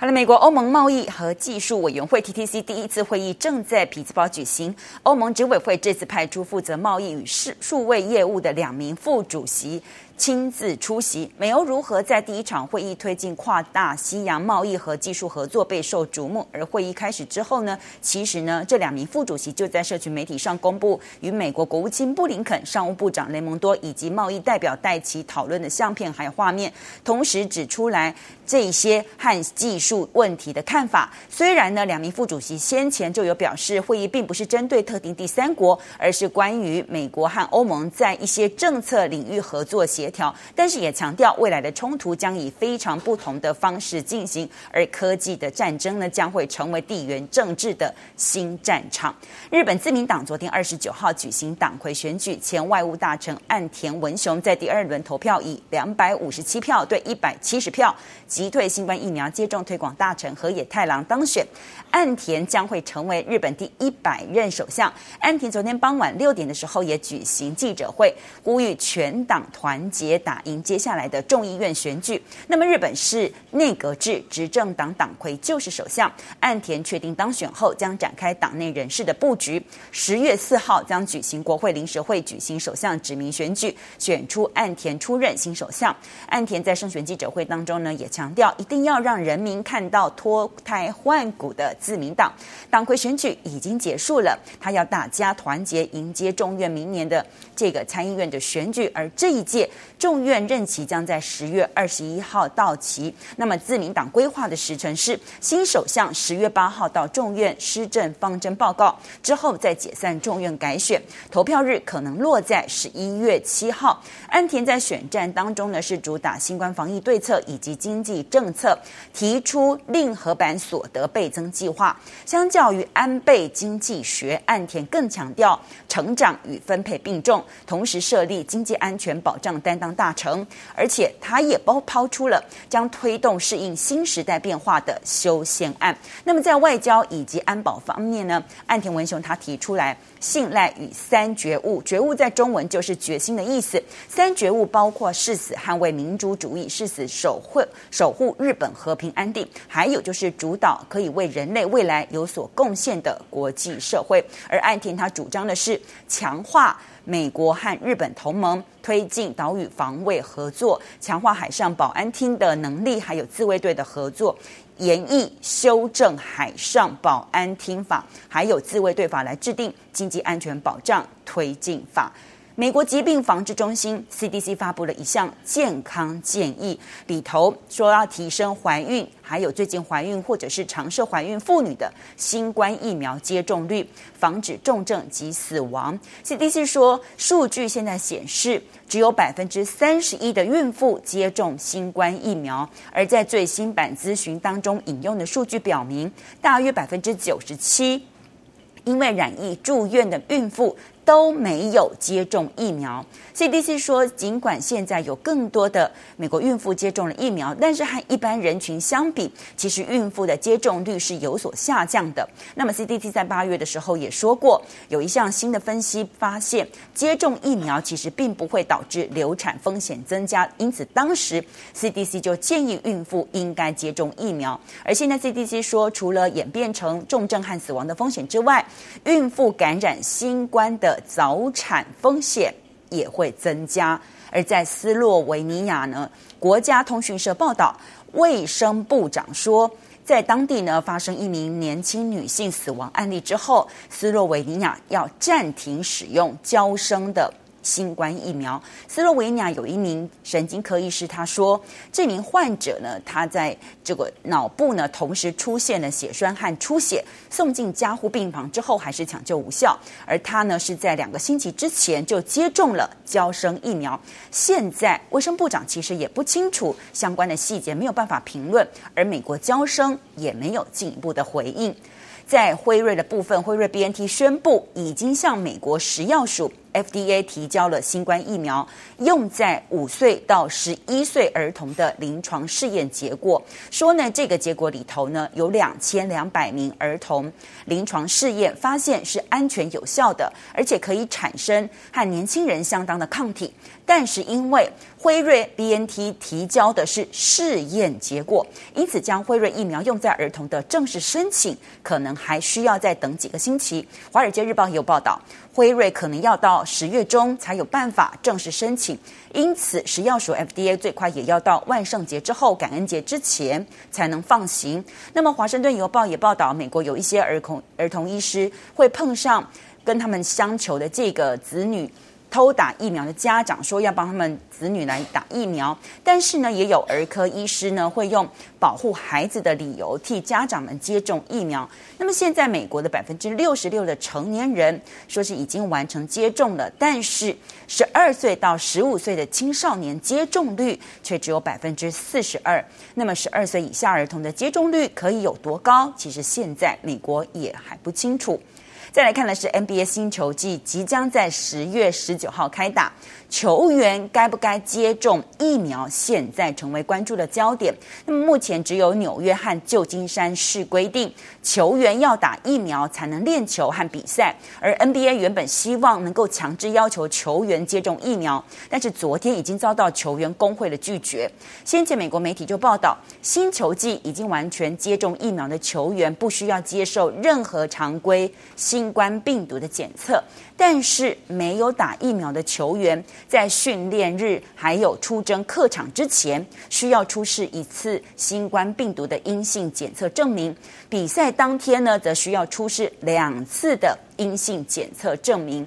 好了，美国欧盟贸易和技术委员会 （TTC） 第一次会议正在匹兹堡举行。欧盟执委会这次派出负责贸易与数数位业务的两名副主席。亲自出席，美欧如何在第一场会议推进跨大西洋贸易和技术合作备受瞩目。而会议开始之后呢，其实呢，这两名副主席就在社群媒体上公布与美国国务卿布林肯、商务部长雷蒙多以及贸易代表戴奇讨论的相片还有画面，同时指出来这些和技术问题的看法。虽然呢，两名副主席先前就有表示，会议并不是针对特定第三国，而是关于美国和欧盟在一些政策领域合作协。调，但是也强调未来的冲突将以非常不同的方式进行，而科技的战争呢，将会成为地缘政治的新战场。日本自民党昨天二十九号举行党魁选举，前外务大臣岸田文雄在第二轮投票以两百五十七票对一百七十票击退新冠疫苗接种推广大臣河野太郎当选。岸田将会成为日本第一百任首相。岸田昨天傍晚六点的时候也举行记者会，呼吁全党团结打赢接下来的众议院选举。那么日本是内阁制，执政党党魁就是首相。岸田确定当选后，将展开党内人事的布局。十月四号将举行国会临时会，举行首相指名选举，选出岸田出任新首相。岸田在胜选记者会当中呢，也强强调一定要让人民看到脱胎换骨的。自民党党魁选举已经结束了，他要大家团结迎接众院明年的这个参议院的选举，而这一届众院任期将在十月二十一号到期。那么自民党规划的时程是新首相十月八号到众院施政方针报告之后再解散众院改选，投票日可能落在十一月七号。安田在选战当中呢是主打新冠防疫对策以及经济政策，提出令和版所得倍增计。划相较于安倍经济学，岸田更强调成长与分配并重，同时设立经济安全保障担当大臣，而且他也包抛出了将推动适应新时代变化的修宪案。那么在外交以及安保方面呢？岸田文雄他提出来信赖与三觉悟，觉悟在中文就是决心的意思。三觉悟包括誓死捍卫民主主义，誓死守护守护日本和平安定，还有就是主导可以为人类。未来有所贡献的国际社会，而岸田他主张的是强化美国和日本同盟，推进岛屿防卫合作，强化海上保安厅的能力，还有自卫队的合作，研议修正海上保安厅法，还有自卫队法来制定经济安全保障推进法。美国疾病防治中心 CDC 发布了一项健康建议，里头说要提升怀孕，还有最近怀孕或者是尝试怀孕妇女的新冠疫苗接种率，防止重症及死亡。CDC 说，数据现在显示，只有百分之三十一的孕妇接种新冠疫苗，而在最新版咨询当中引用的数据表明，大约百分之九十七因为染疫住院的孕妇。都没有接种疫苗。CDC 说，尽管现在有更多的美国孕妇接种了疫苗，但是和一般人群相比，其实孕妇的接种率是有所下降的。那么 CDC 在八月的时候也说过，有一项新的分析发现，接种疫苗其实并不会导致流产风险增加，因此当时 CDC 就建议孕妇应该接种疫苗。而现在 CDC 说，除了演变成重症和死亡的风险之外，孕妇感染新冠的早产风险也会增加，而在斯洛维尼亚呢，国家通讯社报道，卫生部长说，在当地呢发生一名年轻女性死亡案例之后，斯洛维尼亚要暂停使用娇生的。新冠疫苗，斯洛维尼亚有一名神经科医师，他说，这名患者呢，他在这个脑部呢，同时出现了血栓和出血，送进加护病房之后还是抢救无效，而他呢是在两个星期之前就接种了娇生疫苗，现在卫生部长其实也不清楚相关的细节，没有办法评论，而美国娇生也没有进一步的回应。在辉瑞的部分，辉瑞 BNT 宣布已经向美国食药署。FDA 提交了新冠疫苗用在五岁到十一岁儿童的临床试验结果，说呢，这个结果里头呢，有两千两百名儿童临床试验发现是安全有效的，而且可以产生和年轻人相当的抗体。但是因为辉瑞 BNT 提交的是试验结果，因此将辉瑞疫苗用在儿童的正式申请可能还需要再等几个星期。《华尔街日报》也有报道，辉瑞可能要到十月中才有办法正式申请，因此食药署 FDA 最快也要到万圣节之后、感恩节之前才能放行。那么，《华盛顿邮报》也报道，美国有一些儿童儿童医师会碰上跟他们相求的这个子女。偷打疫苗的家长说要帮他们子女来打疫苗，但是呢，也有儿科医师呢会用保护孩子的理由替家长们接种疫苗。那么现在美国的百分之六十六的成年人说是已经完成接种了，但是十二岁到十五岁的青少年接种率却只有百分之四十二。那么十二岁以下儿童的接种率可以有多高？其实现在美国也还不清楚。再来看的是 NBA 新球季即将在十月十九号开打，球员该不该接种疫苗，现在成为关注的焦点。那么目前只有纽约和旧金山市规定，球员要打疫苗才能练球和比赛。而 NBA 原本希望能够强制要求球员接种疫苗，但是昨天已经遭到球员工会的拒绝。先前美国媒体就报道，新球季已经完全接种疫苗的球员不需要接受任何常规新冠病毒的检测，但是没有打疫苗的球员在训练日还有出征客场之前，需要出示一次新冠病毒的阴性检测证明；比赛当天呢，则需要出示两次的阴性检测证明。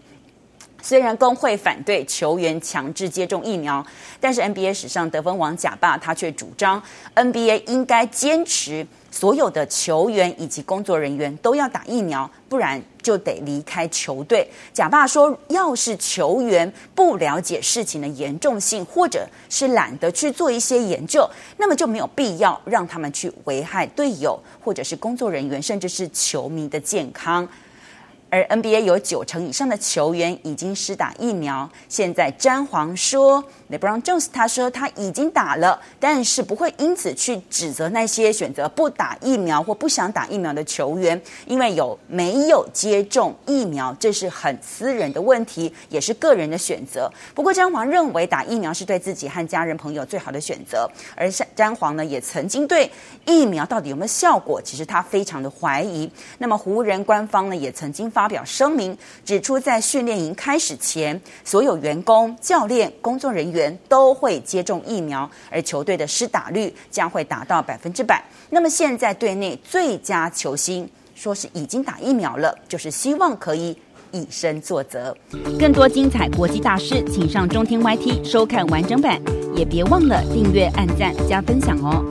虽然工会反对球员强制接种疫苗，但是 NBA 史上得分王贾巴他却主张 NBA 应该坚持。所有的球员以及工作人员都要打疫苗，不然就得离开球队。贾巴说，要是球员不了解事情的严重性，或者是懒得去做一些研究，那么就没有必要让他们去危害队友，或者是工作人员，甚至是球迷的健康。而 NBA 有九成以上的球员已经施打疫苗。现在詹皇说，LeBron James 他说他已经打了，但是不会因此去指责那些选择不打疫苗或不想打疫苗的球员，因为有没有接种疫苗，这是很私人的问题，也是个人的选择。不过詹皇认为打疫苗是对自己和家人朋友最好的选择。而詹皇呢，也曾经对疫苗到底有没有效果，其实他非常的怀疑。那么湖人官方呢，也曾经发。发表声明指出，在训练营开始前，所有员工、教练、工作人员都会接种疫苗，而球队的施打率将会达到百分之百。那么现在队内最佳球星说是已经打疫苗了，就是希望可以以身作则。更多精彩国际大师，请上中天 YT 收看完整版，也别忘了订阅、按赞、加分享哦。